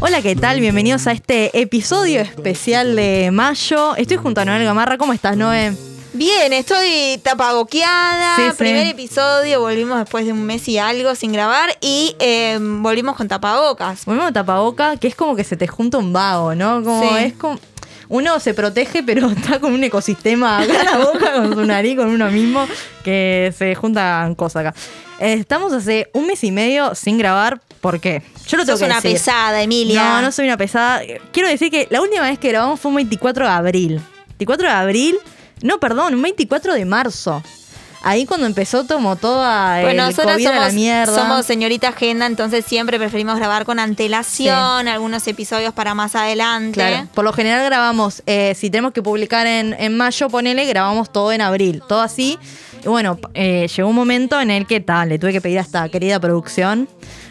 Hola, ¿qué tal? Bienvenidos a este episodio especial de Mayo. Estoy junto a Noel Gamarra. ¿Cómo estás, Noé? Bien, estoy tapaboqueada. Sí, sí. Primer episodio, volvimos después de un mes y algo sin grabar y eh, volvimos con tapabocas. Volvemos a tapaboca, que es como que se te junta un vago, ¿no? Como Sí. es como. Uno se protege, pero está con un ecosistema acá en la boca, con su nariz, con uno mismo, que se juntan cosas acá. Eh, Estamos hace un mes y medio sin grabar. ¿Por qué? Yo lo tengo Sos que una decir. pesada, Emilia. No, no soy una pesada. Quiero decir que la última vez que grabamos fue un 24 de abril. 24 de abril. No, perdón, un 24 de marzo. Ahí cuando empezó como toda el Bueno, nosotras COVID a la somos, mierda. somos señorita agenda, entonces siempre preferimos grabar con antelación, algunos episodios para más adelante. Claro, por lo general grabamos, eh, si tenemos que publicar en, en mayo, ponele, grabamos todo en abril, todo así. Y bueno, eh, llegó un momento en el que tal, le tuve que pedir a esta querida producción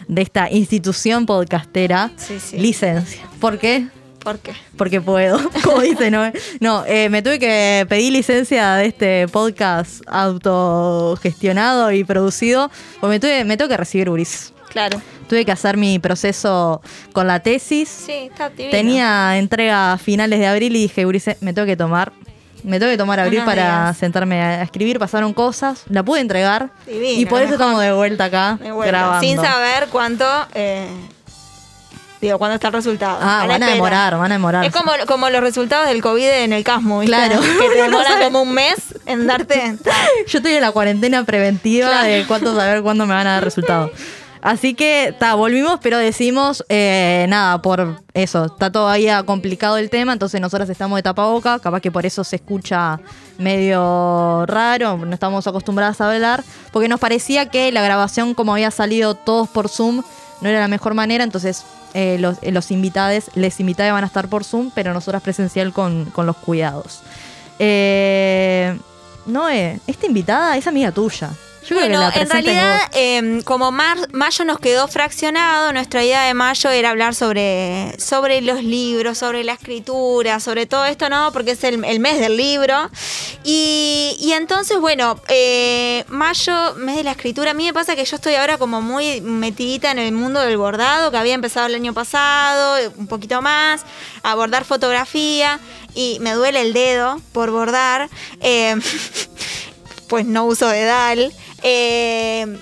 de esta institución podcastera Sí, sí. licencia. ¿Por qué? ¿Por qué? Porque puedo, como dice, ¿no? No, eh, me tuve que pedir licencia de este podcast autogestionado y producido, porque me, tuve, me tengo que recibir URIS. Claro. Tuve que hacer mi proceso con la tesis. Sí, está divino. Tenía entrega a finales de abril y dije, Ulises, me tengo que tomar. Me tengo que tomar abril Unos para días. sentarme a escribir. Pasaron cosas, la pude entregar. Divino, y por eso mejor. estamos de vuelta acá De vuelta, grabando. Sin saber cuánto. eh, digo, cuándo está el resultado. Ah, van a demorar, van a demorar. Es como, como los resultados del COVID en el Casmo, ¿viste? Claro. Que te demoran como un mes en darte. Yo estoy en la cuarentena preventiva Claro. de cuánto saber cuándo me van a dar resultados. Así que, está, volvimos, pero decimos, eh, nada, por eso, está todavía complicado el tema, entonces nosotras estamos de tapaboca, capaz que por eso se escucha medio raro, no estamos acostumbradas a hablar, porque nos parecía que la grabación, como había salido todos por Zoom, no era la mejor manera, entonces eh, los, eh, invitados, les invitados van a estar por Zoom, pero nosotras presencial con, con los cuidados. Eh, Noé, esta invitada es amiga tuya. Yo creo que bueno, la en realidad, eh, como mar- mayo nos quedó fraccionado, nuestra idea de mayo era hablar sobre, sobre los libros, sobre la escritura, sobre todo esto, ¿no? Porque es el, el mes del libro. Y, y entonces, bueno, eh, mayo, mes de la escritura, a mí me pasa que yo estoy ahora como muy metidita en el mundo del bordado, que había empezado el año pasado, un poquito más, a bordar fotografía, y me duele el dedo por bordar. eh, pues no uso dedal. Eh,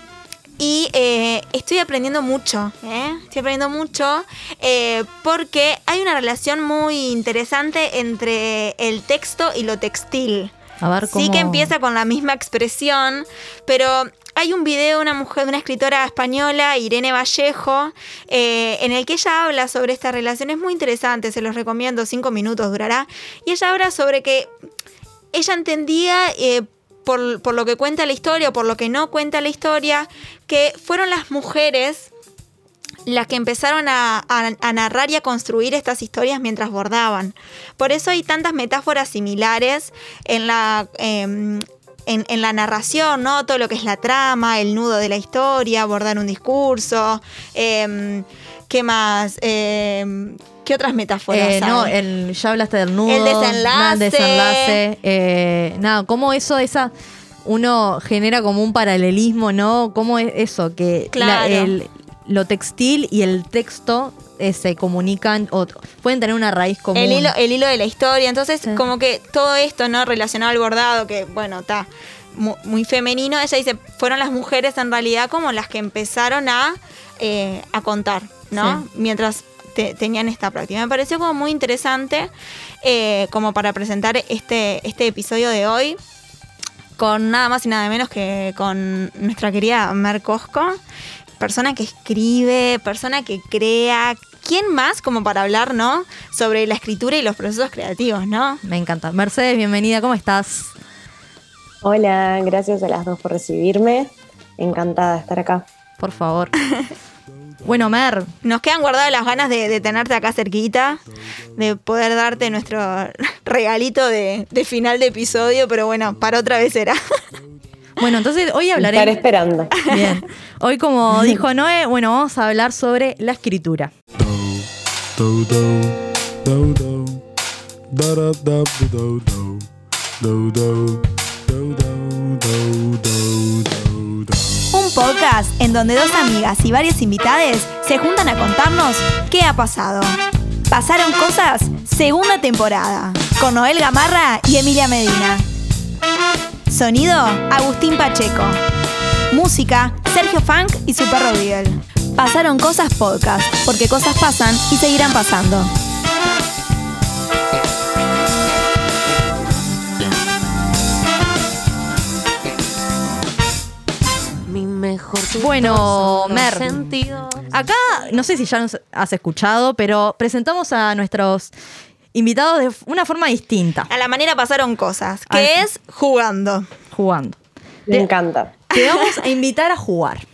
y eh, estoy aprendiendo mucho, ¿eh? estoy aprendiendo mucho eh, porque hay una relación muy interesante entre el texto y lo textil. A ver cómo... Sí que empieza con la misma expresión, pero hay un video de una mujer, de una escritora española, Irene Vallejo, eh, en el que ella habla sobre esta relación. Es muy interesante, se los recomiendo, cinco minutos durará. Y ella habla sobre que ella entendía, eh, por, por lo que cuenta la historia o por lo que no cuenta la historia, que fueron las mujeres las que empezaron a, narrar y a construir estas historias mientras bordaban. Por eso hay tantas metáforas similares en la, em, en la narración, ¿no? Todo lo que es la trama, el nudo de la historia, bordar un discurso. em, ¿Qué más? Em, ¿Qué otras metáforas Eh, no, el, ya hablaste del nudo. El desenlace. nada, el desenlace. eh, nada, cómo eso, esa. Uno genera como un paralelismo, ¿no? ¿Cómo es eso? Que la- Claro. el- lo textil y el texto eh, se comunican o pueden tener una raíz común. El hilo, el hilo de la historia. Entonces, Sí. como que todo esto, ¿no? Relacionado al bordado, que bueno, está mu- muy, femenino. Ella dice, fueron las mujeres en realidad como las que empezaron a, eh, a contar, ¿no? Sí. Mientras te- tenían esta práctica. Me pareció como muy interesante eh, como para presentar este, este episodio de hoy con nada más y nada menos que con nuestra querida Mer Cosco, persona que escribe, persona que crea. ¿Quién más como para hablar, no? Sobre la escritura y los procesos creativos, ¿no? Me encanta. Mercedes, bienvenida, ¿cómo estás? Hola, gracias a las dos por recibirme. Encantada de estar acá. Por favor. Bueno, Mer, Nos quedan guardadas las ganas de, de tenerte acá cerquita, de poder darte nuestro regalito de, de final de episodio, pero bueno, para otra vez será. bueno, entonces hoy Estar hablaremos. esperando. Bien. Hoy, como dijo Noé, bueno, vamos a hablar sobre la escritura. Podcast en donde dos amigas y varios invitades se juntan a contarnos qué ha pasado. Pasaron cosas, segunda temporada, con Noel Gamarra y Emilia Medina. Sonido, Agustín Pacheco. Música, Sergio Funk y su perro Beagle. Pasaron cosas podcast, porque cosas pasan y seguirán pasando. Mejor Bueno, Mer. Acá, no sé si ya nos has escuchado, pero presentamos a nuestros invitados de una forma distinta, A la manera pasaron cosas, que Ay. es jugando. jugando. Me Te- encanta. Te vamos a invitar a jugar.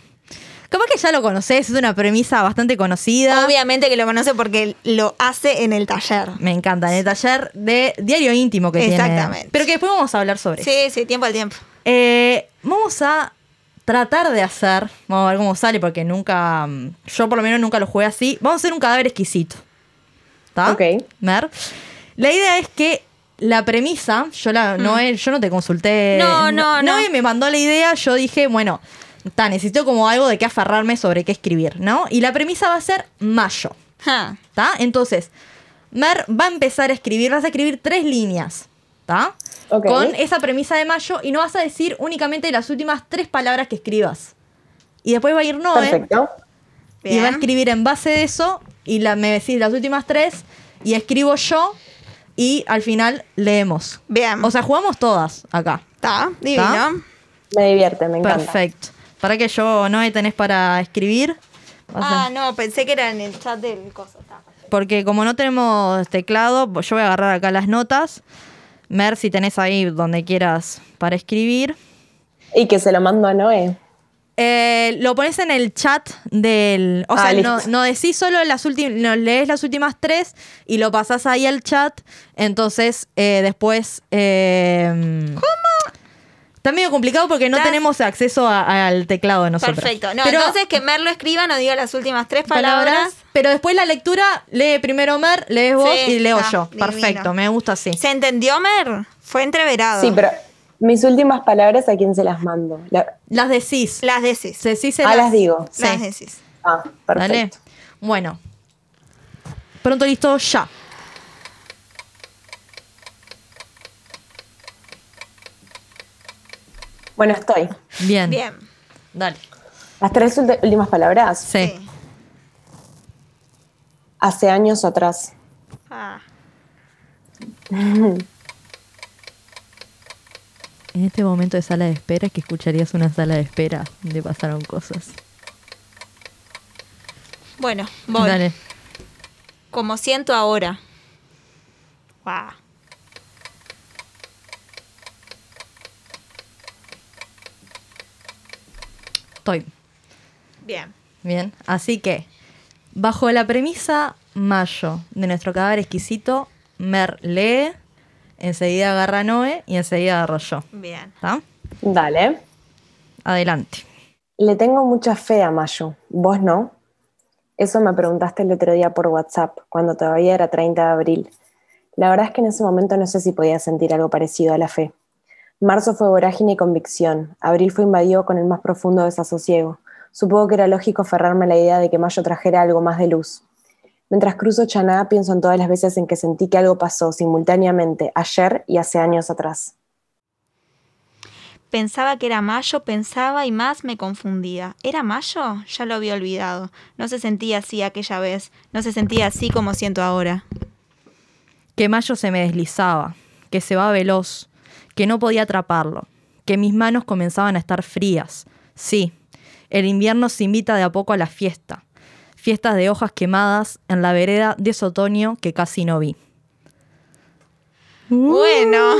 Capaz que ya lo conoces, es una premisa bastante conocida. Obviamente que lo conoce porque lo hace en el taller. Me encanta, en el taller de diario íntimo que tiene. Exactamente. Pero que después vamos a hablar sobre eso. Sí, sí, tiempo al tiempo. Eh, vamos a tratar de hacer, vamos a ver cómo sale, porque nunca, mm, yo por lo menos nunca lo jugué así. Vamos a hacer un cadáver exquisito. ¿Está? Ok. Mer. La idea es que la premisa, yo la, no, he- yo no te consulté. Mm. No, no, no. me mandó la idea, yo dije, bueno, está, necesito como algo de qué aferrarme sobre qué escribir, ¿no? Y la premisa va a ser mayo. ¿Está? Entonces, Mer va a empezar a escribir, vas a escribir tres líneas, Con esa premisa de mayo y no vas a decir únicamente las últimas tres palabras que escribas. Y después va a ir Noé Perfecto. y va a escribir en base de eso y la, me decís las últimas tres y escribo yo y al final leemos. Bien. O sea, jugamos todas acá. Está, divino. Me divierte, me encanta. Perfecto. Para que yo, Noé, tenés para escribir. Ah, no, pensé que era en el chat del coso. Porque como no tenemos teclado, yo voy a agarrar acá las notas. Mer, si tenés ahí donde quieras para escribir. Y que se lo mando a Noé. Eh, lo pones en el chat del. O Ah, sea, no, no decís solo las últimas. No, lees las últimas tres y lo pasás ahí al chat. Entonces, eh, después. ¿Cómo? Está medio complicado porque no Estás- tenemos acceso a- al teclado de nosotros. Perfecto. No, Pero- entonces que Mer lo escriba, no diga las últimas tres palabras. Pero después la lectura, lee primero Mer, lees vos Sí, y leo está, yo. divino. Perfecto, me gusta así. ¿Se entendió, Mer? Fue entreverado. Sí, pero mis últimas palabras, ¿a quién se las mando? La- Las decís. Las decís. Se Ah, las digo. Sí. Las decís. Ah, perfecto. Dale. Bueno. Pronto listo, ya. Bueno, estoy. Bien. Bien. Dale. Las tres últimas palabras. Sí. Sí. Hace años atrás. Ah. En este momento de sala de espera es que escucharías una sala de espera donde pasaron cosas. Bueno, voy. Dale. Como siento ahora. Guau. Estoy. Bien. Bien. Así que, bajo la premisa mayo de nuestro cadáver exquisito, Mer lee, enseguida agarra Noé y enseguida agarro yo. Bien. ¿Está? Dale. Adelante. Le tengo mucha fe a Mayo. ¿Vos no? Eso me preguntaste el otro día por WhatsApp, cuando todavía era 30 de abril. La verdad es que en ese momento no sé si podía sentir algo parecido a la fe. Marzo fue vorágine y convicción. Abril fue invadido con el más profundo desasosiego. Supongo que era lógico aferrarme a la idea de que Mayo trajera algo más de luz. Mientras cruzo Chaná, pienso en todas las veces en que sentí que algo pasó simultáneamente, ayer y hace años atrás. Pensaba que era mayo, pensaba y más me confundía. ¿Era mayo? Ya lo había olvidado. No se sentía así aquella vez. No se sentía así como siento ahora. que Mayo se me deslizaba, que se va veloz, que no podía atraparlo, que mis manos comenzaban a estar frías. Sí, el invierno se invita de a poco a la fiesta, fiestas de hojas quemadas en la vereda de ese otoño que casi no vi. Bueno.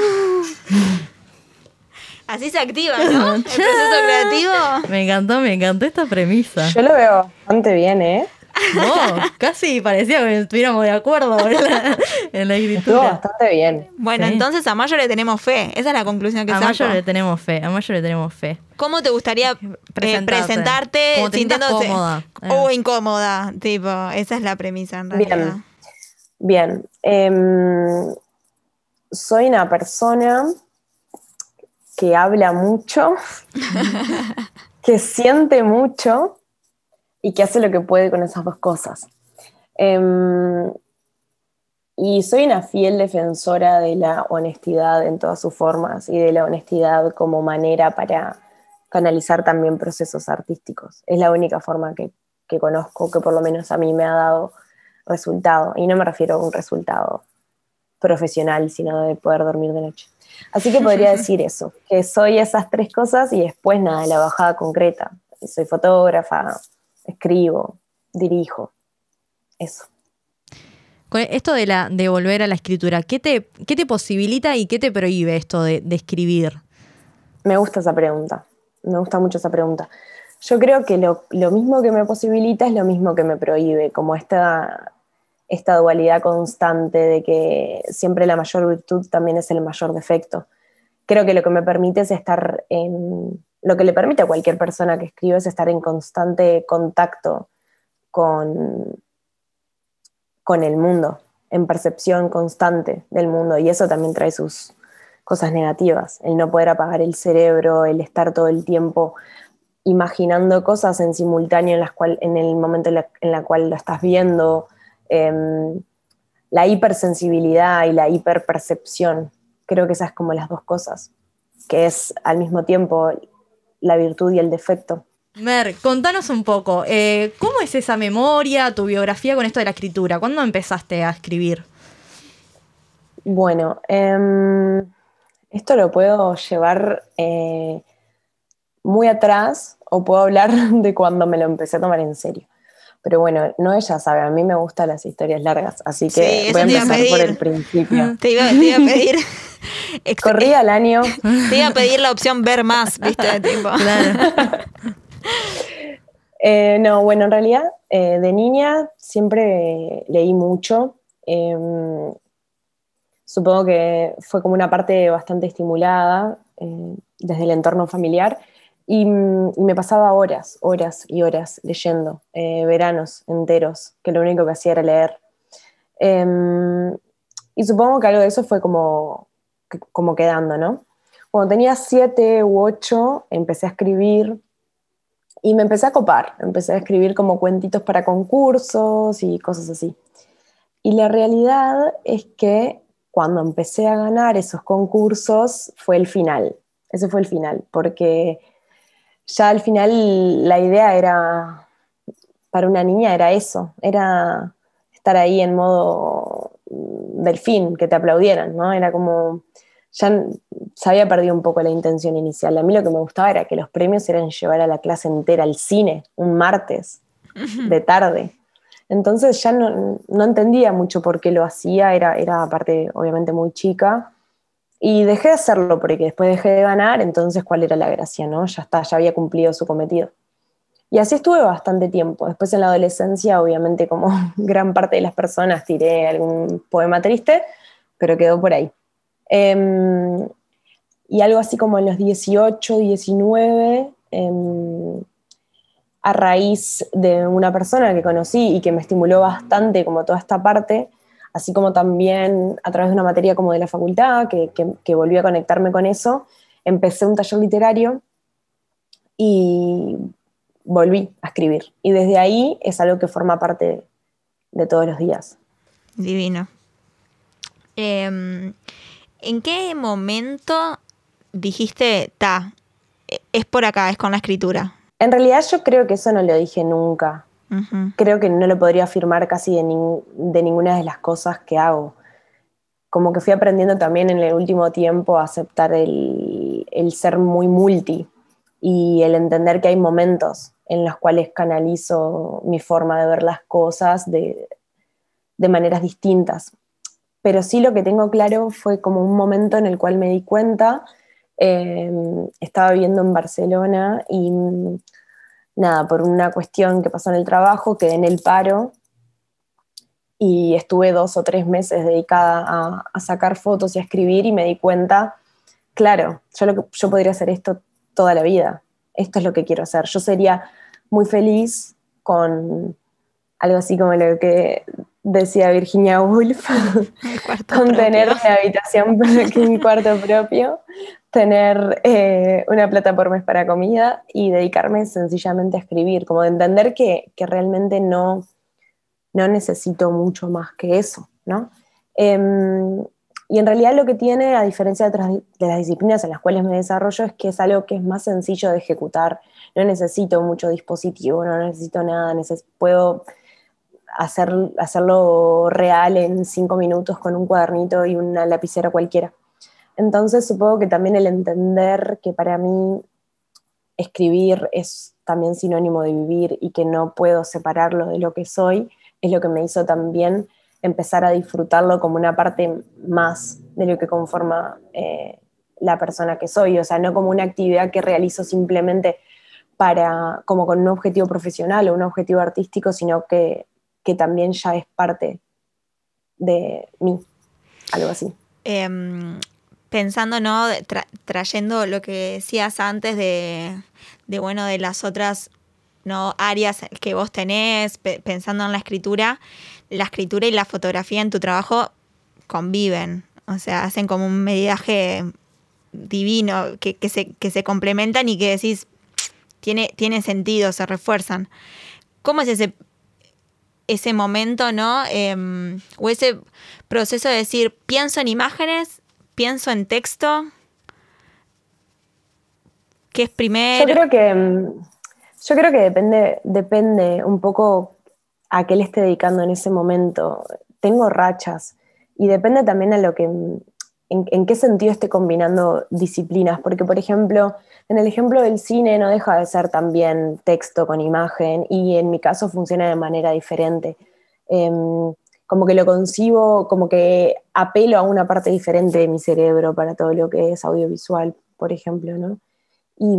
Así se activa, ¿no? El proceso creativo. Me encantó, me encantó esta premisa. Yo lo veo bastante bien, ¿eh? No, casi parecía que estuviéramos de acuerdo en la, la Estuvo escritura. bastante bien. Bueno, Sí. entonces a Mayo le tenemos fe. Esa es la conclusión que A saco. Mayo le tenemos fe, a Mayo le tenemos fe. ¿Cómo te gustaría eh, Presentarte. presentarte Como te sientas sintiéndote cómoda. Eh. o incómoda? Tipo, esa es la premisa en realidad. Bien. Bien. Em, soy una persona que habla mucho que siente mucho y que hace lo que puede con esas dos cosas. Em, y soy una fiel defensora de la honestidad en todas sus formas y de la honestidad como manera para canalizar también procesos artísticos. Es la única forma que, que conozco que por lo menos a mí me ha dado resultado. Y no me refiero a un resultado profesional, sino de poder dormir de noche. Así que podría decir eso, que soy esas tres cosas y después nada, la bajada concreta. Soy fotógrafa, escribo, dirijo, eso. Con esto de, la, de volver a la escritura, ¿qué te, qué te posibilita y qué te prohíbe esto de, de escribir? Me gusta esa pregunta, me gusta mucho esa pregunta. Yo creo que lo, lo, mismo que me posibilita es lo mismo que me prohíbe, como esta, esta dualidad constante de que siempre la mayor virtud también es el mayor defecto. Creo que lo que me permite es estar en, lo que le permite a cualquier persona que escribe es estar en constante contacto con, con el mundo, en percepción constante del mundo, y eso también trae sus cosas negativas, el no poder apagar el cerebro, el estar todo el tiempo imaginando cosas en simultáneo en, las cual, en el momento en la, cual lo estás viendo, eh, la hipersensibilidad y la hiperpercepción. Creo que esas es como las dos cosas, que es al mismo tiempo la virtud y el defecto. Mer, contanos un poco, eh, ¿cómo es esa memoria, tu biografía con esto de la escritura? ¿Cuándo empezaste a escribir? Bueno, eh, esto lo puedo llevar eh, muy atrás o puedo hablar de cuando me lo empecé a tomar en serio. Pero bueno, no ella sabe, a mí me gustan las historias largas, así que Sí, voy a empezar por el principio. Te iba, te iba a pedir. Corría el año, Te iba a pedir la opción ver más, ¿viste? Tipo. Claro. Eh, no, bueno, en realidad eh, de niña siempre leí mucho. Em, supongo que fue como una parte bastante estimulada eh, desde el entorno familiar y, me pasaba horas, horas y horas leyendo, eh, veranos enteros, que lo único que hacía era leer. Em, y supongo que algo de eso fue como, como quedando, ¿no? Cuando tenía siete u ocho empecé a escribir y me empecé a copar, empecé a escribir como cuentitos para concursos y cosas así. Y la realidad es que cuando empecé a ganar esos concursos fue el final, ese fue el final, porque ya al final la idea era, para una niña era eso, era estar ahí en modo delfín, que te aplaudieran, ¿no? Era como, ya se había perdido un poco la intención inicial. A mí lo que me gustaba era que los premios eran llevar a la clase entera al cine, un martes de tarde. Entonces ya no, no entendía mucho por qué lo hacía, era, era aparte obviamente muy chica. Y dejé de hacerlo porque después dejé de ganar, entonces cuál era la gracia, ¿no? Ya está, ya había cumplido su cometido. Y así estuve bastante tiempo. Después en la adolescencia, obviamente como gran parte de las personas, tiré algún poema triste, pero quedó por ahí. Em, y algo así como en los 18, 19, em, a raíz de una persona que conocí y que me estimuló bastante como toda esta parte, así como también a través de una materia como de la facultad, que, que, que volví a conectarme con eso, empecé un taller literario y volví a escribir. Y desde ahí es algo que forma parte de todos los días. Divino. Eh, ¿En qué momento dijiste, ta, es por acá, es con la escritura? En realidad yo creo que eso no lo dije nunca. Ujú. Creo que no lo podría afirmar casi de, nin- de ninguna de las cosas que hago. Como que fui aprendiendo también en el último tiempo a aceptar el, el ser muy multi y el entender que hay momentos en los cuales canalizo mi forma de ver las cosas de, de maneras distintas. Pero sí lo que tengo claro fue como un momento en el cual me di cuenta, eh, estaba viviendo en Barcelona y nada, por una cuestión que pasó en el trabajo, quedé en el paro y estuve dos o tres meses dedicada a, a sacar fotos y a escribir y me di cuenta, claro, yo, lo que, yo podría hacer esto toda la vida, esto es lo que quiero hacer, yo sería muy feliz con algo así como lo que decía Virginia Woolf, con tener una habitación, un cuarto propio, tener eh, una plata por mes para comida y dedicarme sencillamente a escribir, como de entender que, que realmente no, no necesito mucho más que eso, ¿no? Em, y en realidad lo que tiene, a diferencia de, otras, de las disciplinas en las cuales me desarrollo, es que es algo que es más sencillo de ejecutar. No necesito mucho dispositivo, no necesito nada, puedo hacer, hacerlo real en cinco minutos con un cuadernito y una lapicera cualquiera. Entonces supongo que también el entender que para mí escribir es también sinónimo de vivir y que no puedo separarlo de lo que soy, es lo que me hizo también empezar a disfrutarlo como una parte más de lo que conforma eh, la persona que soy, o sea, no como una actividad que realizo simplemente para, como con un objetivo profesional o un objetivo artístico, sino que, también ya es parte de mí, algo así. Em, pensando, ¿no? trayendo lo que decías antes de, de, bueno, de las otras ¿no? áreas que vos tenés, pensando en la escritura, la escritura y la fotografía en tu trabajo conviven, o sea, hacen como un mediaje divino que, se, que se complementan y que decís, tiene, tiene sentido, se refuerzan. ¿Cómo es ese, ese momento, no? Em, o ese proceso de decir, pienso en imágenes, pienso en texto, ¿qué es primero? Yo creo que, em, yo creo que depende, depende un poco a qué le esté dedicando en ese momento. Tengo rachas y depende también a lo que, en, qué sentido esté combinando disciplinas, porque por ejemplo, en el ejemplo del cine no deja de ser también texto con imagen y en mi caso funciona de manera diferente. Em, como que lo concibo, como que apelo a una parte diferente de mi cerebro para todo lo que es audiovisual, por ejemplo, ¿no? Y,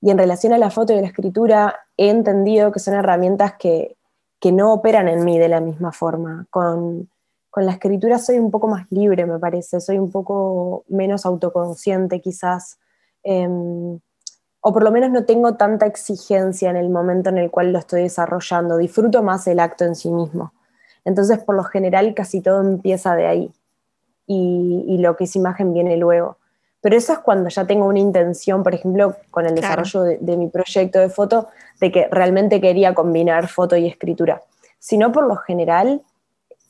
y en relación a la foto y la escritura, he entendido que son herramientas que, que no operan en mí de la misma forma. Con, la escritura soy un poco más libre, me parece, soy un poco menos autoconsciente quizás, em, o por lo menos no tengo tanta exigencia en el momento en el cual lo estoy desarrollando, disfruto más el acto en sí mismo. Entonces, por lo general, casi todo empieza de ahí y lo que es imagen viene luego. Pero eso es cuando ya tengo una intención, por ejemplo, con el desarrollo de, mi proyecto de foto, de que realmente quería combinar foto y escritura. Si no, por lo general,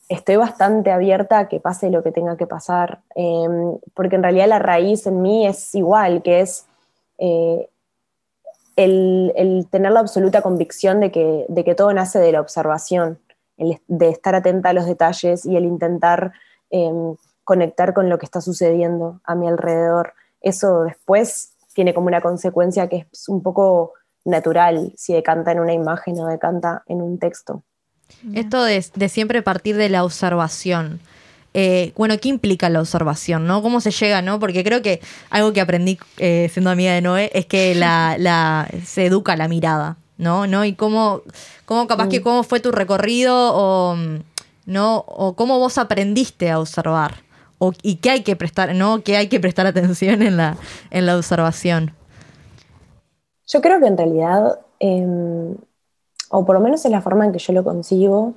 estoy bastante abierta a que pase lo que tenga que pasar, em, porque en realidad la raíz en mí es igual, que es eh, el, tener la absoluta convicción de que, de que todo nace de la observación, de estar atenta a los detalles y el intentar em, conectar con lo que está sucediendo a mi alrededor. Eso después tiene como una consecuencia que es un poco natural si decanta en una imagen o decanta en un texto. Esto de, siempre partir de la observación. Eh, bueno, ¿qué implica la observación? ¿no? ¿Cómo se llega? ¿no? Porque creo que algo que aprendí eh, siendo amiga de Noé es que la, se educa la mirada, ¿no? ¿no? Y cómo, cómo capaz que mm. cómo fue tu recorrido o, ¿no? o cómo vos aprendiste a observar y qué hay que prestar, ¿no? ¿Qué hay que prestar atención en la, en la observación? Yo creo que en realidad, em, o por lo menos es la forma en que yo lo consigo,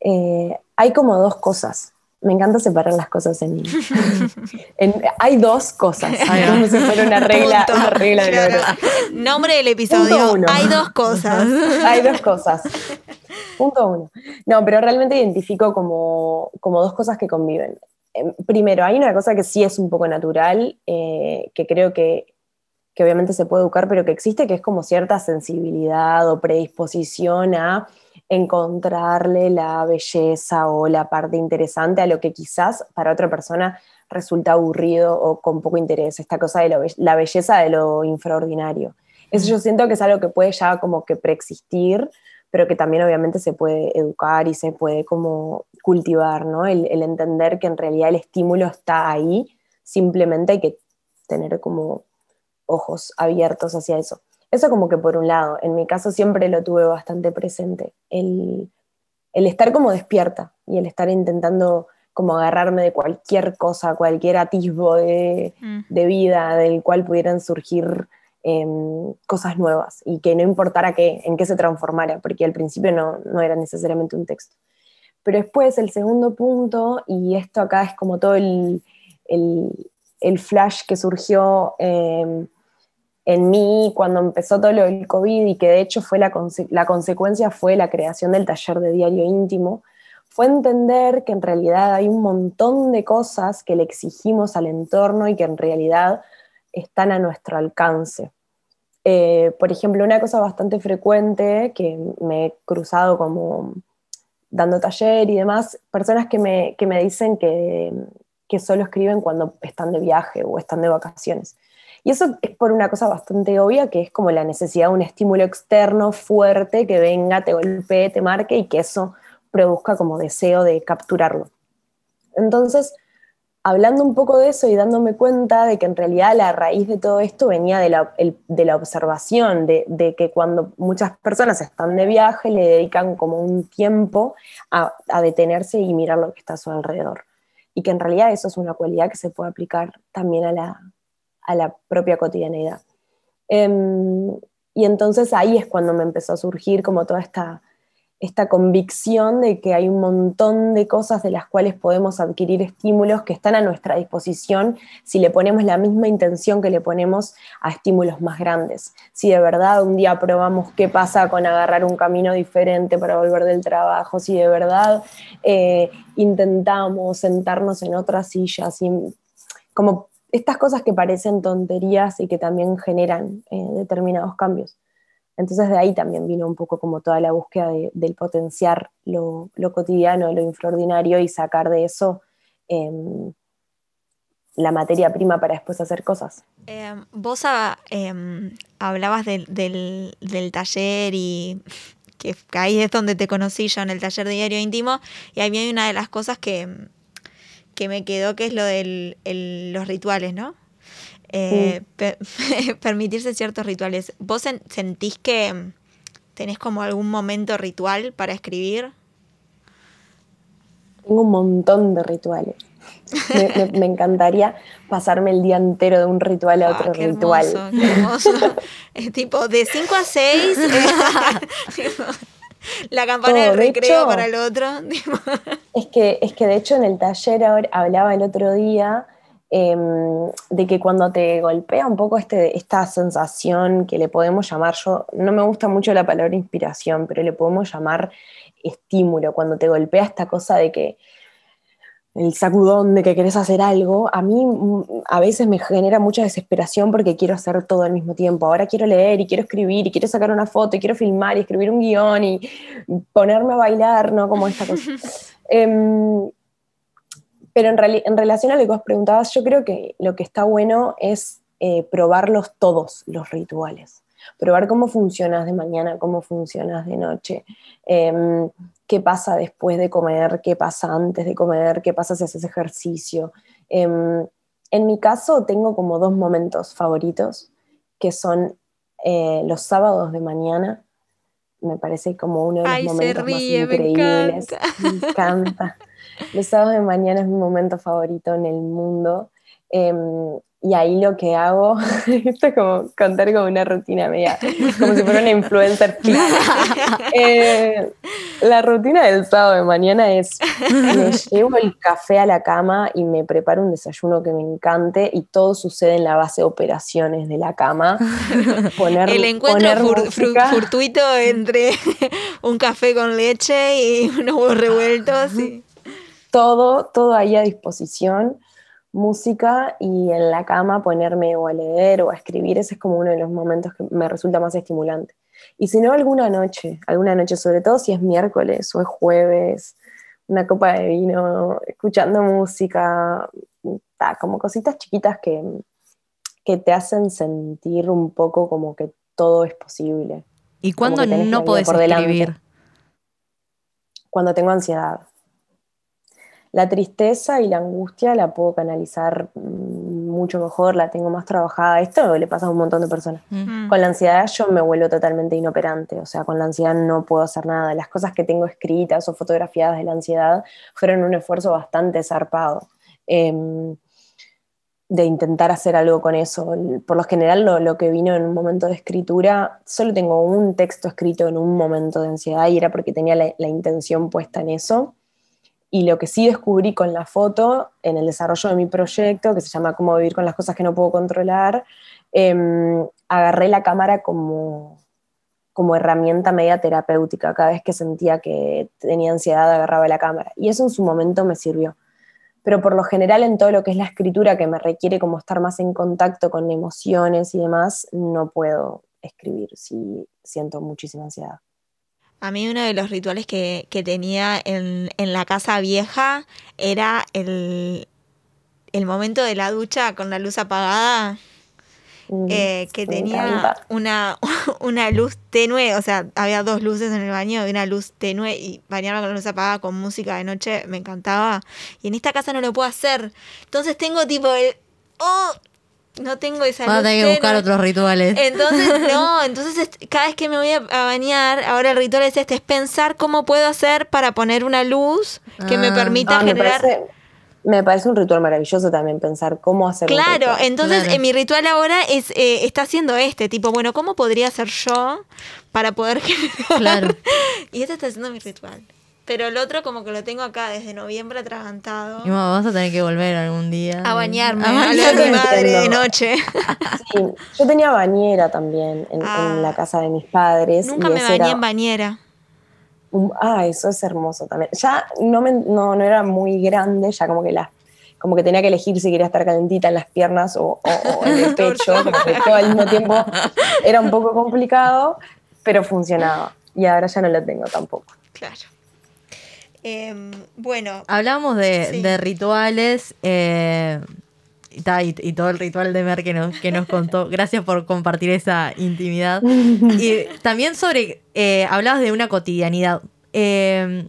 eh, hay como dos cosas. Me encanta separar las cosas en, hay dos cosas. Si fuera una regla, una regla de Nombre del episodio. Hay dos cosas. hay dos cosas. Punto uno. No, pero realmente identifico como, como dos cosas que conviven. Em, primero, hay una cosa que sí es un poco natural, eh, que creo que, obviamente se puede educar, pero que existe, que es como cierta sensibilidad o predisposición a encontrarle la belleza o la parte interesante a lo que quizás para otra persona resulta aburrido o con poco interés, esta cosa de la belleza de lo infraordinario. Eso yo siento que es algo que puede ya como que preexistir, pero que también obviamente se puede educar y se puede como cultivar, ¿no? El, entender que en realidad el estímulo está ahí, simplemente hay que tener como ojos abiertos hacia eso. Eso como que por un lado, en mi caso siempre lo tuve bastante presente, el, estar como despierta y el estar intentando como agarrarme de cualquier cosa, cualquier atisbo de, mm. de vida del cual pudieran surgir Em, cosas nuevas y que no importara qué, en qué se transformara, porque al principio no, no era necesariamente un texto. Pero después el segundo punto, y esto acá es como todo el, el flash que surgió eh, en mí cuando empezó todo lo COVID y que de hecho fue la consecuencia fue la creación del taller de diario íntimo, fue entender que en realidad hay un montón de cosas que le exigimos al entorno y que en realidad están a nuestro alcance. Eh, por ejemplo, una cosa bastante frecuente que me he cruzado como dando taller y demás, personas que me, que me dicen que, que solo escriben cuando están de viaje o están de vacaciones. Y eso es por una cosa bastante obvia, que es como la necesidad de un estímulo externo fuerte que venga, te golpee, te marque y que eso produzca como deseo de capturarlo. Entonces, hablando un poco de eso y dándome cuenta de que en realidad la raíz de todo esto venía de la, de la observación, de, que cuando muchas personas están de viaje le dedican como un tiempo a detenerse y mirar lo que está a su alrededor. Y que en realidad eso es una cualidad que se puede aplicar también a la, a la propia cotidianeidad. Em, y entonces ahí es cuando me empezó a surgir como toda esta, esta convicción de que hay un montón de cosas de las cuales podemos adquirir estímulos que están a nuestra disposición si le ponemos la misma intención que le ponemos a estímulos más grandes. Si de verdad un día probamos qué pasa con agarrar un camino diferente para volver del trabajo, si de verdad eh, intentamos sentarnos en otra silla, si, como estas cosas que parecen tonterías y que también generan eh, determinados cambios. Entonces de ahí también vino un poco como toda la búsqueda de- del potenciar lo, lo cotidiano, lo infraordinario y sacar de eso em, la materia prima para después hacer cosas. Eh, vos ah, em, hablabas del, del- taller y que ahí es donde te conocí yo en el taller diario íntimo y ahí hay una de las cosas que, que me quedó que es lo de los rituales, ¿no? Eh, per- permitirse ciertos rituales. ¿Vos sen- sentís que tenés como algún momento ritual para escribir? Tengo un montón de rituales. Me, me- me encantaría pasarme el día entero de un ritual a Ah, otro qué ritual. hermoso, qué hermoso. Es tipo de 5 a 6, la campana Todo, del de recreo hecho- para el otro. Es que, es que de hecho en el taller ahora- hablaba el otro día em, de que cuando te golpea un poco este, esta sensación que le podemos llamar, yo no me gusta mucho la palabra inspiración, pero le podemos llamar estímulo, cuando te golpea esta cosa de que el sacudón de que querés hacer algo, a mí mm, a veces me genera mucha desesperación porque quiero hacer todo al mismo tiempo. Ahora quiero leer y quiero escribir y quiero sacar una foto y quiero filmar y escribir un guion y ponerme a bailar, ¿no? Como esta cosa. Em, pero en, en relación a lo que vos preguntabas, yo creo que lo que está bueno es eh, probarlos todos, los rituales. Probar cómo funcionas de mañana, cómo funcionas de noche, em, qué pasa después de comer, qué pasa antes de comer, qué pasa si haces ejercicio. Em, en mi caso tengo como dos momentos favoritos, que son eh, los sábados de mañana. Me parece como uno de los Ay, momentos ríe, más me increíbles. encanta. Me encanta. Los sábados de mañana es mi momento favorito en el mundo. Em, y ahí lo que hago, esto es como contar como una rutina media, como si fuera una influencer. Eh, la rutina del sábado de mañana es, me llevo el café a la cama y me preparo un desayuno que me encante y todo sucede en la base de operaciones de la cama. Poner, El encuentro poner fur- fru- música. fortuito entre un café con leche y unos huevos revueltos. y- todo, todo ahí a disposición, música y en la cama ponerme o a leer o a escribir, ese es como uno de los momentos que me resulta más estimulante. Y si no, alguna noche, alguna noche, sobre todo si es miércoles o es jueves, una copa de vino, escuchando música, ta, como cositas chiquitas que, que te hacen sentir un poco como que todo es posible. ¿Y cuándo no podés delante. escribir? cuando tengo ansiedad. La tristeza y la angustia la puedo canalizar mm, mucho mejor, la tengo más trabajada. Esto le pasa a un montón de personas. Mm. Con la ansiedad yo me vuelvo totalmente inoperante, o sea, con la ansiedad no puedo hacer nada. Las cosas que tengo escritas o fotografiadas de la ansiedad fueron un esfuerzo bastante zarpado. em, de intentar hacer algo con eso. Por lo general, lo, lo que vino en un momento de escritura, solo tengo un texto escrito en un momento de ansiedad y era porque tenía la, la intención puesta en eso. Y lo que sí descubrí con la foto, en el desarrollo de mi proyecto, que se llama Cómo vivir con las cosas que no puedo controlar, em, agarré la cámara como, como herramienta media terapéutica. Cada vez que sentía que tenía ansiedad, agarraba la cámara. Y eso en su momento me sirvió. Pero por lo general en todo lo que es la escritura, que me requiere como estar más en contacto con emociones y demás, no puedo escribir si siento muchísima ansiedad. A mí uno de los rituales que, que tenía en, en la casa vieja era el, el momento de la ducha con la luz apagada. Mm, eh, que tenía una, una luz tenue, o sea, había dos luces en el baño y una luz tenue y bañarme con la luz apagada con música de noche me encantaba. Y en esta casa no lo puedo hacer. Entonces tengo tipo el... ¡Oh! No tengo esa Vas a tener que buscar otros rituales. Entonces, no, entonces cada vez que me voy a, a bañar, ahora el ritual es este, es pensar cómo puedo hacer para poner una luz que me Ah. permita Ah, me, generar... parece, me parece un ritual maravilloso también pensar cómo hacer Claro, entonces Claro. eh, mi ritual ahora es eh, está haciendo este, tipo, bueno, ¿cómo podría ser yo para poder generar? Claro. Y este está haciendo mi ritual. Pero el otro como que lo tengo acá desde noviembre atragantado. Y bueno, vas a tener que volver algún día. A bañarme, A bañarme. mi madre de noche. Sí, yo tenía bañera también en, Ah. en la casa de mis padres. Nunca y me bañé era en bañera. ah, eso es hermoso también. Ya no, me, no, no era muy grande, ya como que la, como que tenía que elegir si quería estar calentita en las piernas o, o- o en el pecho, como que todo al mismo tiempo era un poco complicado, pero funcionaba. Y ahora ya no lo tengo tampoco. Claro. Em, bueno, Hablamos de, Sí. de rituales eh, y, todo el ritual de Mer que nos, que nos contó. Gracias por compartir esa intimidad. Y también sobre, eh, hablabas de una cotidianidad. Eh,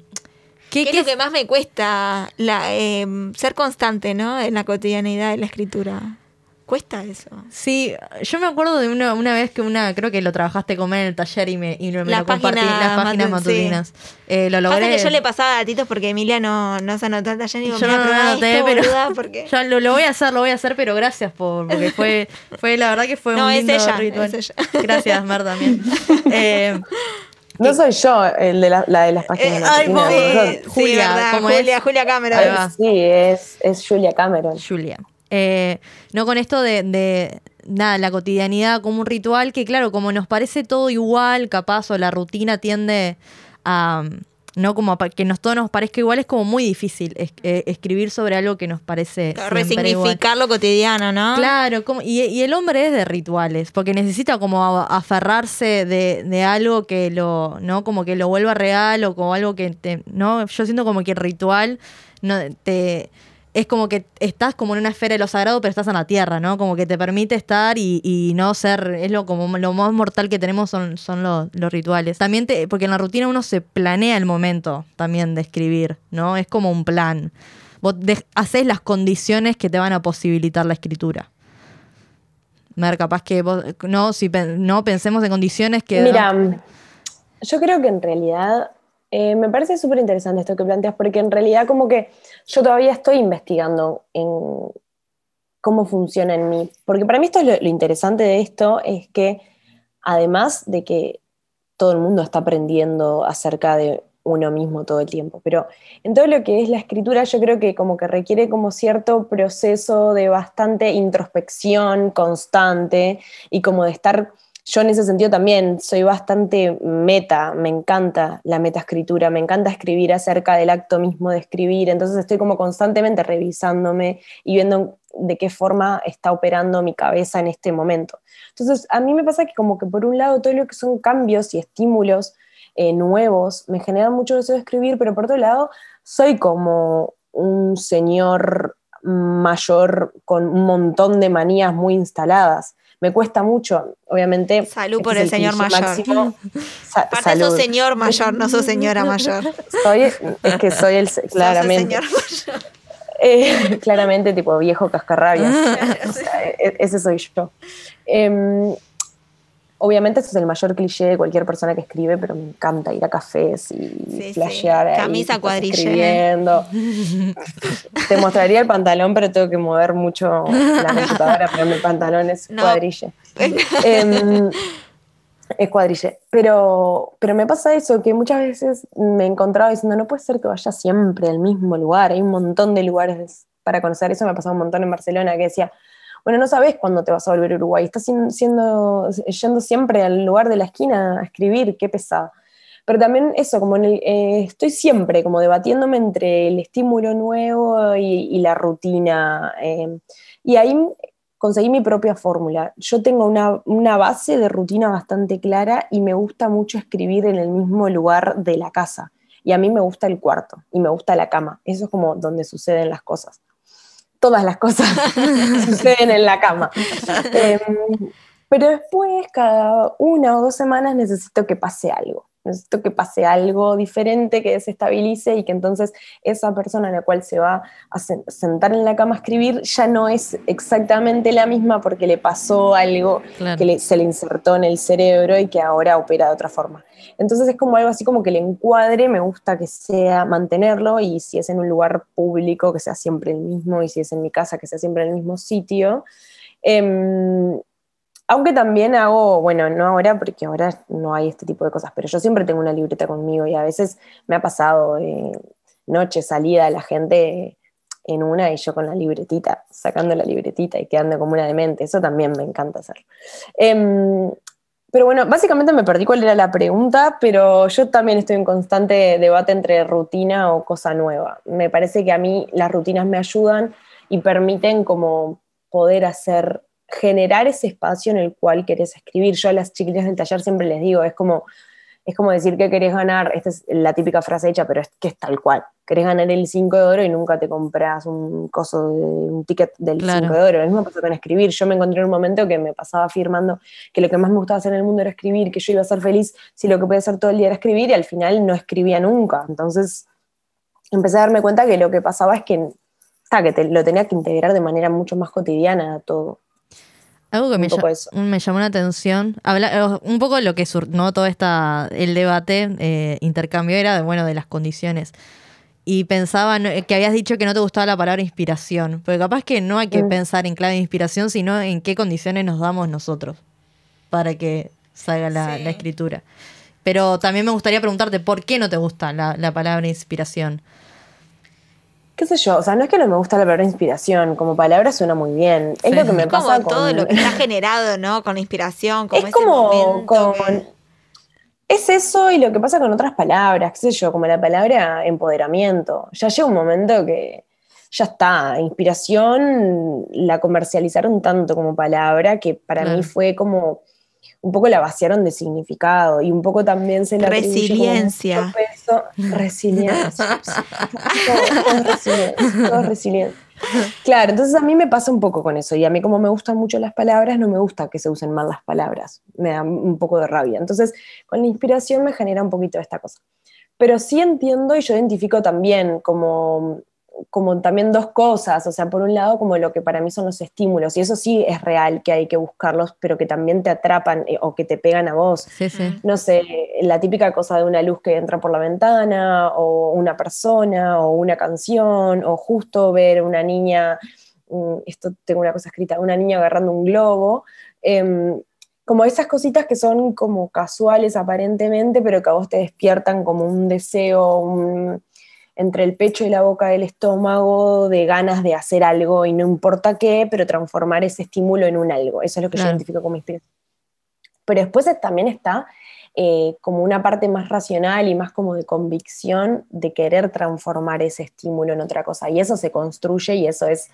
¿qué, ¿qué, qué es lo que más me cuesta? La, em, ser constante, ¿no? En la cotidianidad de la escritura. Cuesta eso. Sí, yo me acuerdo de una, una vez que una, creo que lo trabajaste con Mer en el taller y me, y me Las lo compartí, páginas las páginas matu- sí. matutinas. Eh, lo logré. Pasa que yo le pasaba datitos porque Emilia no, no se anotó el taller y digo, Yo "Mira, no lo probá anoté, esto, pero boluda, porque... ya lo, lo voy a hacer, lo voy a hacer, pero gracias por, porque fue, fue la verdad que fue No, un es lindo ella, ritual. es ella. Gracias, Mer, también. Eh, No soy yo el de la, la de las Eh, páginas ay, matutinas, sí, Julia, verdad, ¿cómo es? Julia, Julia Cameron. Sí, es, es Julia Cameron. Julia. Eh, no con esto de, de, nada, la cotidianidad como un ritual que, claro, como nos parece todo igual, capaz, o la rutina tiende a. No como a que nos, todo nos parezca igual, es como muy difícil es- eh, escribir sobre algo que nos parece. Resignificar lo cotidiano, ¿no? Claro, como, y, y el hombre es de rituales, porque necesita como a- aferrarse de, de algo que lo, ¿no? Como que lo vuelva real o como algo que te, ¿no? Yo siento como que el ritual no te es como que estás como en una esfera de lo sagrado, pero estás en la tierra, ¿no? Como que te permite estar y, y no ser, es lo como lo más mortal que tenemos son, son los, los rituales. También te, porque en la rutina uno se planea el momento también de escribir, ¿no? Es como un plan. Vos de- haces las condiciones que te van a posibilitar la escritura. Mer, capaz que vos, no, si pen- no pensemos en condiciones que... Mira, yo creo que en realidad eh, me parece súper interesante esto que planteas, porque en realidad como que yo todavía estoy investigando en cómo funciona en mí. Porque para mí esto es lo, lo interesante de esto, es que además de que todo el mundo está aprendiendo acerca de uno mismo todo el tiempo, pero en todo lo que es la escritura yo creo que como que requiere como cierto proceso de bastante introspección constante y como de estar yo en ese sentido también soy bastante meta, me encanta la metaescritura, me encanta escribir acerca del acto mismo de escribir, entonces estoy como constantemente revisándome y viendo de qué forma está operando mi cabeza en este momento. Entonces, a mí me pasa que como que por un lado todo lo que son cambios y estímulos eh, nuevos me generan mucho deseo de escribir, pero por otro lado soy como un señor mayor con un montón de manías muy instaladas me cuesta mucho, obviamente. Salud por el señor mayor. máximo. Sa- Aparte salud. sos señor mayor, no sos señora mayor. Soy, es que soy el, claramente. El señor mayor. Eh, claramente, tipo viejo. O sea, e- ese soy yo. Em, obviamente, eso es el mayor cliché de cualquier persona que escribe, pero me encanta ir a cafés y sí. flashear. ahí, Camisa. Escribiendo. Te mostraría el pantalón, pero tengo que mover mucho la computadora, pero mi pantalón es No. cuadrille. Em, Es cuadrille. Pero, pero me pasa eso, que muchas veces me he encontrado diciendo, no puede ser que vaya siempre al mismo lugar, hay un montón de lugares para conocer. Eso me ha pasado un montón en Barcelona, que decía, bueno, no sabes cuándo te vas a volver a Uruguay, estás siendo, yendo siempre al lugar de la esquina a escribir, qué pesado. Pero también eso, como en el- eh, estoy siempre como debatiéndome entre el estímulo nuevo y, y la rutina. eh, y ahí conseguí mi propia fórmula. Yo tengo una, una base de rutina bastante clara y me gusta mucho escribir en el mismo lugar de la casa. Y a mí me gusta el cuarto y me gusta la cama. Eso es como donde suceden las cosas. Todas las cosas suceden en la cama. Em, pero después, cada una o dos semanas, necesito que pase algo. Necesito que pase algo diferente, que desestabilice y que entonces esa persona a la cual se va a sen- sentar en la cama a escribir ya no es exactamente la misma porque le pasó algo Claro. que le- se le insertó en el cerebro y que ahora opera de otra forma. Entonces es como algo así como que el encuadre me gusta que sea mantenerlo y si es en un lugar público que sea siempre el mismo y si es en mi casa que sea siempre el mismo sitio. Em, aunque también hago, bueno, no ahora porque ahora no hay este tipo de cosas, pero yo siempre tengo una libreta conmigo y a veces me ha pasado eh, noche salida la gente en una y yo con la libretita, sacando la libretita y quedando como una demente. Eso también me encanta hacer. Em, pero bueno, básicamente me perdí cuál era la pregunta, pero yo también estoy en constante debate entre rutina o cosa nueva. Me parece que a mí las rutinas me ayudan y permiten como poder hacer, generar ese espacio en el cual querés escribir. Yo a las chiquillas del taller siempre les digo, es como, es como decir que querés ganar, esta es la típica frase hecha, pero es que es tal cual. Querés ganar el 5 de oro y nunca te compras un coso, de, un ticket del 5 Claro. de oro. Lo mismo pasa con escribir. Yo me encontré en un momento que me pasaba afirmando que lo que más me gustaba hacer en el mundo era escribir, que yo iba a ser feliz si lo que podía hacer todo el día era escribir y al final no escribía nunca. Entonces empecé a darme cuenta que lo que pasaba es que, ta, que te- lo tenía que integrar de manera mucho más cotidiana a todo. Algo que Un me, eso. me llamó la atención, habla, un poco lo que sur- no todo esta, el debate, eh, intercambio era de, bueno, de las condiciones. Y pensaba no, que habías dicho que no te gustaba la palabra inspiración, porque capaz que no hay que Mm. pensar en clave de inspiración, sino en qué condiciones nos damos nosotros para que salga la, Sí. la escritura. Pero también me gustaría preguntarte, ¿por qué no te gusta la, la palabra inspiración? Qué sé yo, o sea, no es que no me gusta la palabra inspiración, como palabra suena muy bien. Es Sí. lo que me Es como pasa todo con... lo que está generado, ¿no? Con la inspiración, como es ese como con... que- Es eso y lo que pasa con otras palabras, qué sé yo, como la palabra empoderamiento. Ya llega un momento que ya está, inspiración la comercializaron tanto como palabra que para mí fue como un poco la vaciaron de significado y un poco también se como Resiliencia. Mucho peso. Resiliencia. sí. Todo, todo es resiliencia, todo es resiliencia. Claro, entonces a mí me pasa un poco con eso y a mí como me gustan mucho las palabras, no me gusta que se usen mal las palabras, me da un poco de rabia. Entonces con la inspiración me genera un poquito esta cosa. Pero sí entiendo y yo identifico también como, como también dos cosas, o sea, por un lado como lo que para mí son los estímulos, y eso sí es real que hay que buscarlos, pero que también te atrapan eh, o que te pegan a vos Sí, sí. no sé, la típica cosa de una luz que entra por la ventana, o una persona, o una canción, o justo ver una niña, mm, esto tengo una cosa escrita, una niña agarrando un globo, em, como esas cositas que son como casuales aparentemente, pero que a vos te despiertan como un deseo un- entre el pecho y la boca del estómago de ganas de hacer algo y no importa qué, pero transformar ese estímulo en un algo. Eso es lo que Claro. yo identifico como inspiración. Pero después también está eh, como una parte más racional y más como de convicción de querer transformar ese estímulo en otra cosa. Y eso se construye y eso es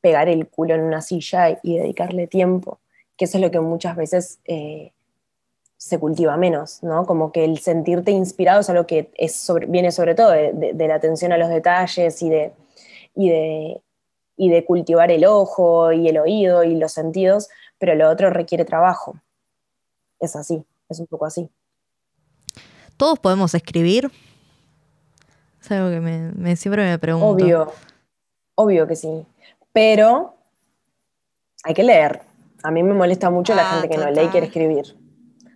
pegar el culo en una silla y dedicarle tiempo, que eso es lo que muchas veces eh, se cultiva menos, ¿no? Como que el sentirte inspirado es algo que es sobre- viene sobre todo de, de- de la atención a los detalles y de, y, de, y de cultivar el ojo y el oído y los sentidos, pero lo otro requiere trabajo. Es así, es un poco así. ¿Todos podemos escribir? Es algo que me, me- siempre me pregunto. Obvio, obvio que sí. Pero hay que leer. A mí me molesta mucho la Ah, gente que no total. lee y quiere escribir.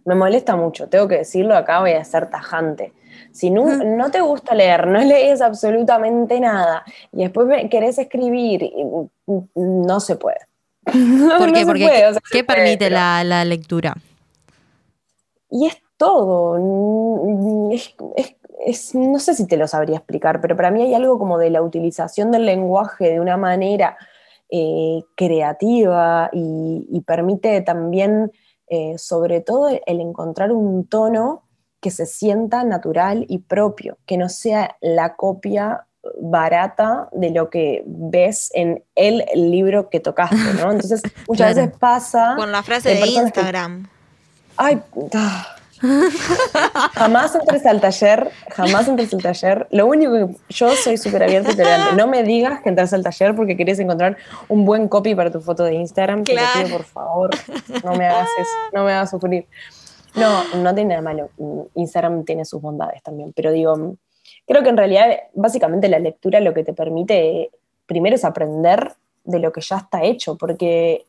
Me molesta mucho, tengo que decirlo acá, voy a ser tajante. Si no, no te gusta leer, no lees absolutamente nada y después querés escribir, y- no se puede. ¿Por No qué? se Porque puede, o sea, ¿qué puede, permite la, la lectura? y es todo. Mm, es- es- es- no sé si te lo sabría explicar, pero para mí hay algo como de la utilización del lenguaje de una manera eh, creativa y, y permite también, eh, sobre todo, el encontrar un tono que se sienta natural y propio, que no sea la copia barata de lo que ves en el libro que tocaste, ¿no? Entonces, muchas Claro. veces pasa... Con la frase de de personas que- Instagram. Ay, ah. jamás entres al taller, jamás entres al taller. Lo único que yo soy súper abierta y tolerante. No me digas que entras al taller porque querés encontrar un buen copy para tu foto de Instagram. Te lo Claro. pido, por favor. No me hagas eso, no me hagas sufrir. No, no tiene nada malo. Instagram tiene sus bondades también, pero digo, creo que en realidad, básicamente la lectura lo que te permite primero es aprender de lo que ya está hecho, porque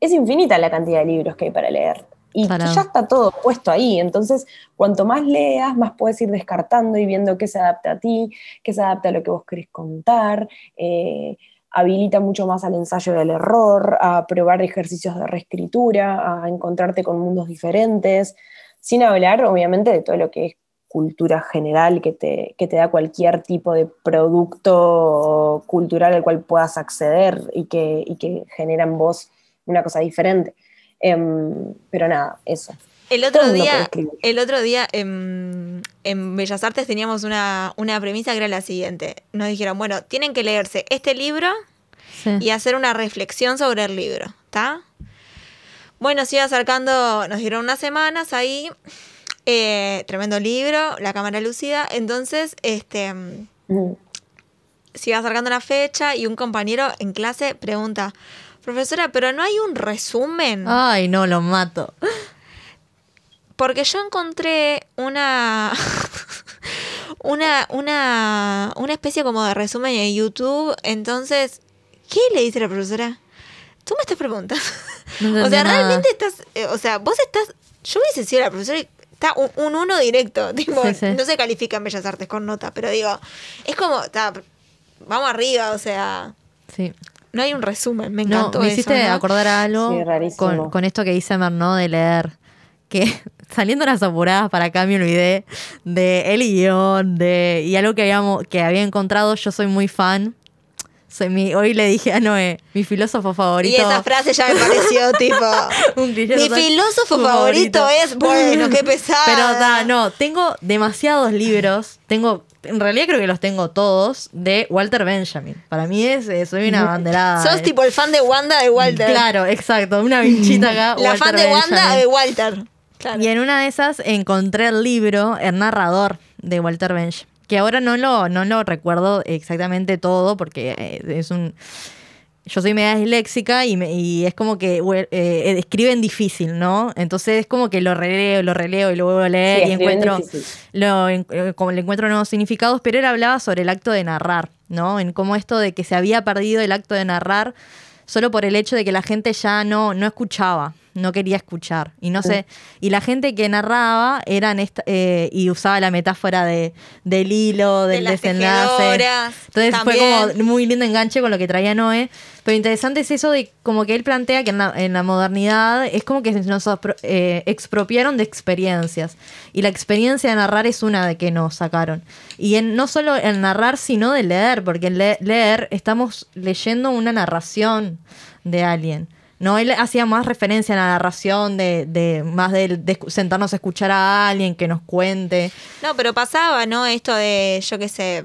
es infinita la cantidad de libros que hay para leer. Y Para- ya está todo puesto ahí. Entonces, cuanto más leas, más puedes ir descartando y viendo qué se adapta a ti, qué se adapta a lo que vos querés contar. eh, habilita mucho más al ensayo del error, a probar ejercicios de reescritura, a encontrarte con mundos diferentes, sin hablar, obviamente, de todo lo que es cultura general que te, que te da cualquier tipo de producto cultural al cual puedas acceder y que, y que genera en vos una cosa diferente. Em, pero nada, eso. El otro día, el otro día en, en Bellas Artes teníamos una, una premisa que era la siguiente. Nos dijeron, bueno, tienen que leerse este libro Sí. y hacer una reflexión sobre el libro, ¿está? Bueno, se iba acercando, nos dieron unas semanas ahí, eh, tremendo libro, La Cámara Lúcida, entonces, este, mm, Mm. se iba acercando la fecha y un compañero en clase pregunta, profesora, pero no hay un resumen. Ay, no, lo mato. Porque yo encontré una. una, una. una especie como de resumen en YouTube. Entonces. ¿Qué le dice la profesora? Tú me estás preguntando. No o sea, nada. realmente estás. eh, o sea, vos estás. Yo hubiese sido la profesora y está un, un uno directo. Tipo, Sí, sí. no se califica en Bellas Artes con nota, pero digo, es como. está, vamos arriba, o sea. Sí. No hay un resumen, me No, encantó me eso, hiciste ¿no? acordar a algo Sí, con, con esto que dice Mer, ¿no? De leer. Que saliendo las apuradas para acá me olvidé de el guion, de. Y algo que habíamos, que había encontrado, yo soy muy fan. Soy mi, hoy le dije a Noé, mi filósofo favorito. Y esa frase ya me pareció tipo. Un cliché Mi filósofo Tu favorito es, bueno, qué pesada. Pero da, no, tengo demasiados libros. Tengo, en realidad creo que los tengo todos de Walter Benjamin. Para mí es, eh, soy una banderada. Sos tipo el fan de Wanda de Walter. Claro, exacto. Una vinchita acá. La Walter fan de Wanda Benjamin. de Walter. Claro. Y en una de esas encontré el libro, El narrador, de Walter Bench. Que ahora no lo, no lo recuerdo exactamente todo, porque eh, es un. Yo soy media disléxica y, me- y es como que we- eh, escriben difícil, ¿no? Entonces es como que lo releo, lo releo y lo vuelvo a leer Sí, y encuentro lo, eh, como le encuentro nuevos significados, pero él hablaba sobre el acto de narrar, ¿no? En cómo esto de que se había perdido el acto de narrar solo por el hecho de que la gente ya no, no escuchaba, no quería escuchar. Y no sé, y la gente que narraba eran esta, eh, y usaba la metáfora de, del hilo, De del desenlace. Entonces fue como muy lindo enganche con lo que traía Noé. Pero interesante es eso de como que él plantea que en la, en la modernidad es como que nos eh, expropiaron de experiencias. Y la experiencia de narrar es una de que nos sacaron. Y en, no solo el narrar, sino de leer, porque en le- leer estamos leyendo una narración de alguien. No, él hacía más referencia a la narración de, de más de, de sentarnos a escuchar a alguien que nos cuente. No, pero pasaba, ¿no? Esto de, yo qué sé,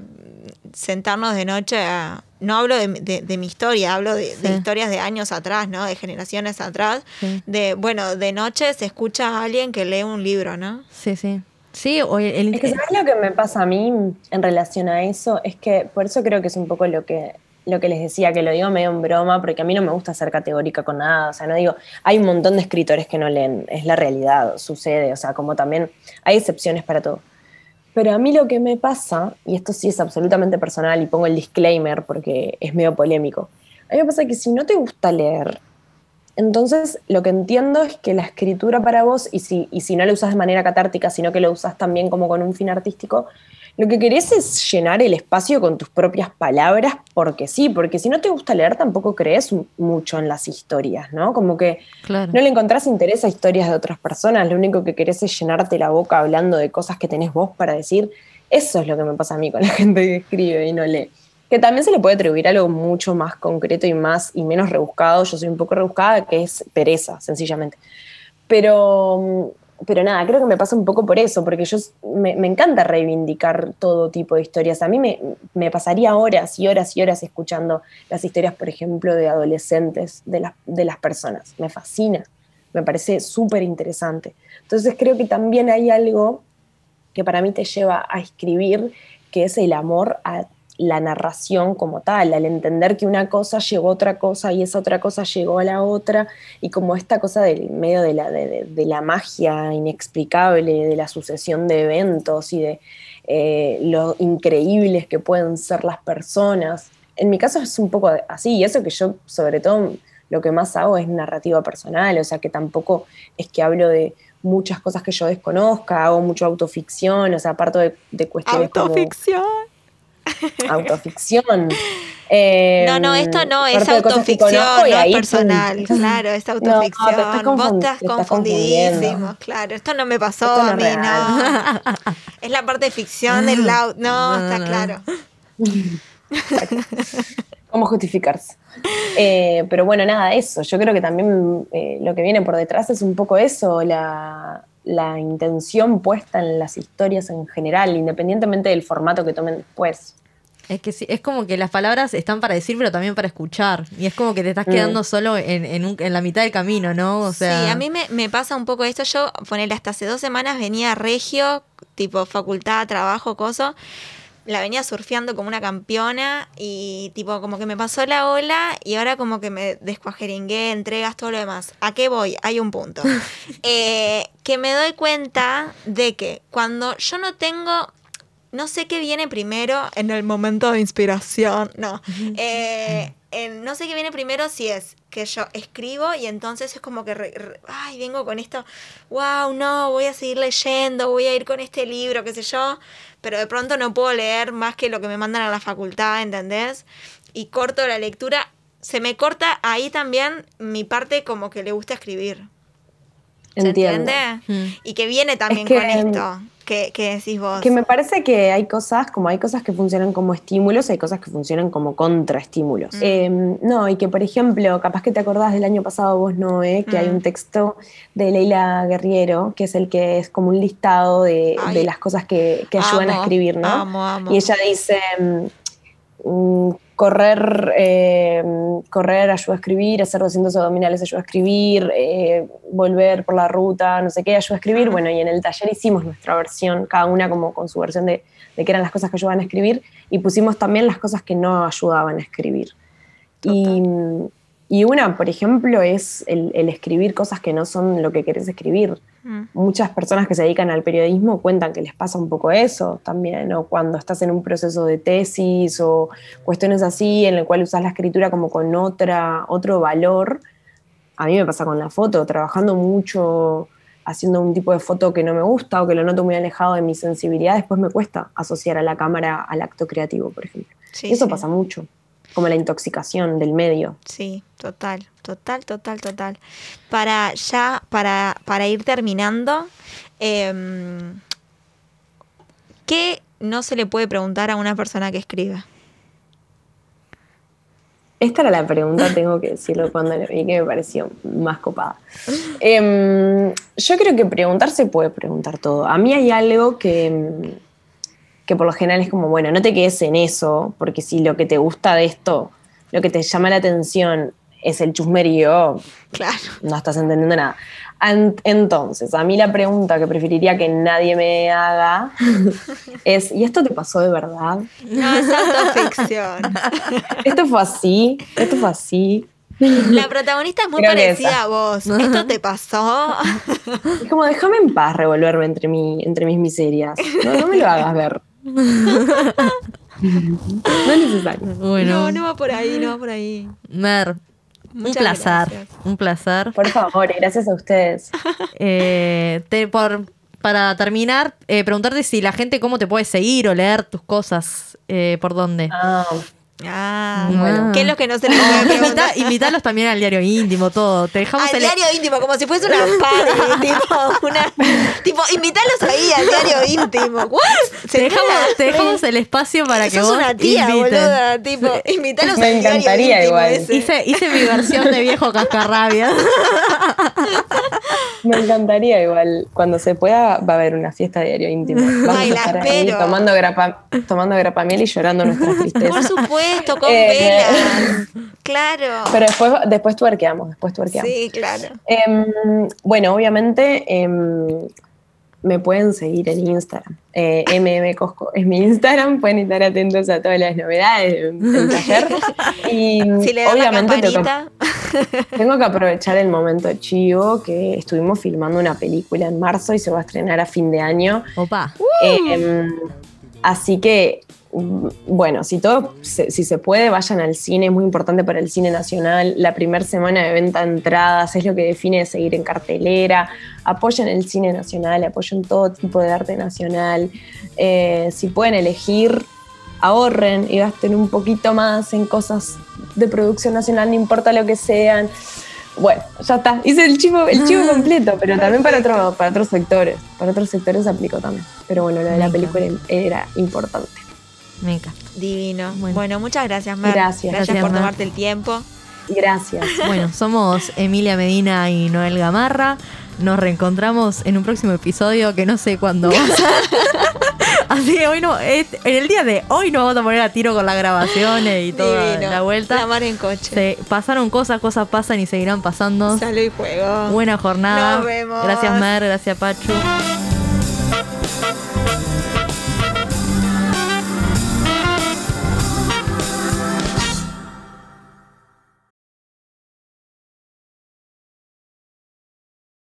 sentarnos de noche a... No hablo de, de- de mi historia, hablo de, de Sí. historias de años atrás, ¿no? De generaciones atrás. Sí. De, bueno, de noche se escucha a alguien que lee un libro, ¿no? Sí, sí. Sí, o el, el- Es que ¿sabes lo que me pasa a mí en relación a eso? Es que por eso creo que es un poco lo que, lo que les decía, que lo digo medio en broma, porque a mí no me gusta ser categórica con nada. O sea, no digo, hay un montón de escritores que no leen, es la realidad, sucede. O sea, como también hay excepciones para todo. Pero a mí lo que me pasa, y esto sí es absolutamente personal, y pongo el disclaimer porque es medio polémico, a mí me pasa que si no te gusta leer, entonces lo que entiendo es que la escritura para vos, y si, y si no lo usas de manera catártica, sino que lo usas también como con un fin artístico, lo que querés es llenar el espacio con tus propias palabras, porque sí, porque si no te gusta leer tampoco crees mucho en las historias, ¿no? Como que Claro. no le encontrás interés a historias de otras personas, lo único que querés es llenarte la boca hablando de cosas que tenés vos para decir. Eso es lo que me pasa a mí con la gente que escribe y no lee. Que también se le puede atribuir algo mucho más concreto y más y menos rebuscado. Yo soy un poco rebuscada, que es pereza, sencillamente. Pero, pero nada, creo que me pasa un poco por eso, porque yo me, me encanta reivindicar todo tipo de historias. A mí me, me pasaría horas y horas y horas escuchando las historias, por ejemplo, de adolescentes, de las, de las personas. Me fascina, me parece súper interesante. Entonces creo que también hay algo que para mí te lleva a escribir, que es el amor a la narración como tal, al entender que una cosa llegó a otra cosa y esa otra cosa llegó a la otra, y como esta cosa del medio de la, de, de- de la magia inexplicable, de la sucesión de eventos y de eh, lo increíbles que pueden ser las personas. En mi caso es un poco así, y eso que yo sobre todo lo que más hago es narrativa personal, o sea que tampoco es que hablo de muchas cosas que yo desconozca, hago mucho autoficción, o sea, aparte de, de cuestiones como Autoficción. autoficción. Eh, No, no, esto no es cosas que autoficción, no es personal, claro, es No, te estás autoficción. Vos estás confundidísimo, claro. Esto no me pasó no a es mí, real. no. Es la parte de ficción del loud. No, está claro. ¿Cómo justificarse? Eh, pero bueno, nada, eso. Yo creo que también eh, lo que viene por detrás es un poco eso, la, la intención puesta en las historias en general, independientemente del formato que tomen después. Es que sí, es como que las palabras están para decir, pero también para escuchar. Y es como que te estás Mm. quedando solo en, en un- en la mitad del camino, ¿no? O sea, sí, a mí me, me pasa un poco esto. Yo, ponele, hasta hace dos semanas venía a Regio, tipo facultad, trabajo, coso. La venía surfeando como una campeona y tipo como que me pasó la ola y ahora como que me descuajeringué, entregas, todo lo demás. ¿A qué voy? Hay un punto. Eh, que me doy cuenta de que cuando yo no tengo, no sé qué viene primero en el momento de inspiración, no. Eh, no sé qué viene primero si es que yo escribo y entonces es como que, re- re- ay, vengo con esto, wow, no, voy a seguir leyendo, voy a ir con este libro, qué sé yo, pero de pronto no puedo leer más que lo que me mandan a la facultad, ¿entendés? Y corto la lectura, se me corta ahí también mi parte como que le gusta escribir. ¿Se Entiendo. entiende? Mm. Y que viene también que, con esto que, que decís vos. Que me parece que hay cosas, como hay cosas que funcionan como estímulos, hay cosas que funcionan como contraestímulos. Mm. Eh, no, y que por ejemplo, capaz que te acordás del año pasado vos, Noé, que hay Mm. un texto de Leila Guerriero, que es el que es como un listado de, de las cosas que, que ayudan a escribir, ¿no? Amo, amo. Y ella dice, mm, correr, eh, correr ayuda a escribir, hacer 200 abdominales ayuda a escribir, eh, volver por la ruta, no sé qué, ayuda a escribir. Bueno, y en el taller hicimos nuestra versión, cada una como con su versión de, de qué eran las cosas que ayudaban a escribir, y pusimos también las cosas que no ayudaban a escribir. Y, y una, por ejemplo, es el, el escribir cosas que no son lo que querés escribir Mm. muchas personas que se dedican al periodismo cuentan que les pasa un poco eso también, o cuando estás en un proceso de tesis o cuestiones así en el cual usas la escritura como con otra, otro valor. A mí me pasa con la foto, trabajando mucho, haciendo un tipo de foto que no me gusta o que lo noto muy alejado de mi sensibilidad, después me cuesta asociar a la cámara al acto creativo, por ejemplo. Sí, y eso sí. pasa mucho, como la intoxicación del medio. Sí, total, total, total, total. Para ya, para, para ir terminando, em, ¿qué no se le puede preguntar a una persona que escribe? Esta era la pregunta, tengo que decirlo cuando lo vi, que me pareció más copada. Em, yo creo que preguntar se puede preguntar todo. A mí hay algo que, em, que por lo general es como, bueno, no te quedes en eso, porque si lo que te gusta de esto, lo que te llama la atención es el chusmerío, Claro. no estás entendiendo nada. Entonces, a mí la pregunta que preferiría que nadie me haga es, ¿y esto te pasó de verdad? No, es autoficción. ¿Esto fue así? ¿Esto fue así? La protagonista es muy Creo parecida a vos. ¿Esto te pasó? Es como, déjame en paz revolverme entre, mi, entre mis miserias. No, no me lo hagas ver. no es necesario. Bueno, No, no va por ahí, no va por ahí. Mer, un placer, gracias. un placer. Por favor, y gracias a ustedes. Eh, te- por, para terminar, eh, preguntarte si la gente cómo te puede seguir o leer tus cosas, eh, por dónde. Ah, Ah, Bueno. ¿Qué es lo que no se le puede preguntar? invitalos también al diario íntimo, todo. Te dejamos Al el- diario íntimo, como si fuese una party, tipo, una, tipo, invítalos ahí al diario íntimo. ¿What? te, dejamos, te dejamos el espacio para que vos una tía, boluda, tipo, invítalos Me al diario encantaría íntimo igual. ese. Hice, hice mi versión de viejo cascarrabia. me encantaría igual. Cuando se pueda, va a haber una fiesta de diario íntimo. Vamos Ay, a la estar ahí tomando, grapa, tomando grapamiel y llorando nuestras Por tristezas. Supuesto, con Eh, velas. Claro. Pero después, después tuerqueamos, después tuerqueamos. Sí, claro. Em, bueno, obviamente em, me pueden seguir en Instagram. MM Cosco es mi Instagram, pueden estar atentos a todas las novedades del taller. Y Si le dan obviamente la tengo que, aprovechar el momento chivo que estuvimos filmando una película en marzo y se va a estrenar a fin de año. Opa. Em, así que, mm, bueno, si todo, se- si se puede, vayan al cine, es muy importante para el cine nacional. La primera semana de venta de entradas es lo que define seguir en cartelera. Apoyen el cine nacional, apoyen todo tipo de arte nacional. Eh, si pueden elegir, ahorren y gasten un poquito más en cosas de producción nacional, no importa lo que sean. Bueno, ya está. Hice el chivo, el chivo completo, pero también para, otro, para otros sectores. Para otros sectores aplicó también. Pero bueno, lo de la película era importante. Me encanta. Divino. Bueno. Bueno, muchas gracias, Mer. Gracias. Gracias, Gracias, por tomarte el tiempo. Gracias. Bueno, somos Emilia Medina y Noel Gamarra. Nos reencontramos en un próximo episodio que no sé cuándo va a ser. Así que hoy no, en el día de hoy nos vamos a poner a tiro con las grabaciones y toda Divino. la vuelta. La mar en coche. Se pasaron cosas, cosas pasan y seguirán pasando. Salud y juego. Buena jornada. Nos vemos. Gracias Mer, gracias Pachu.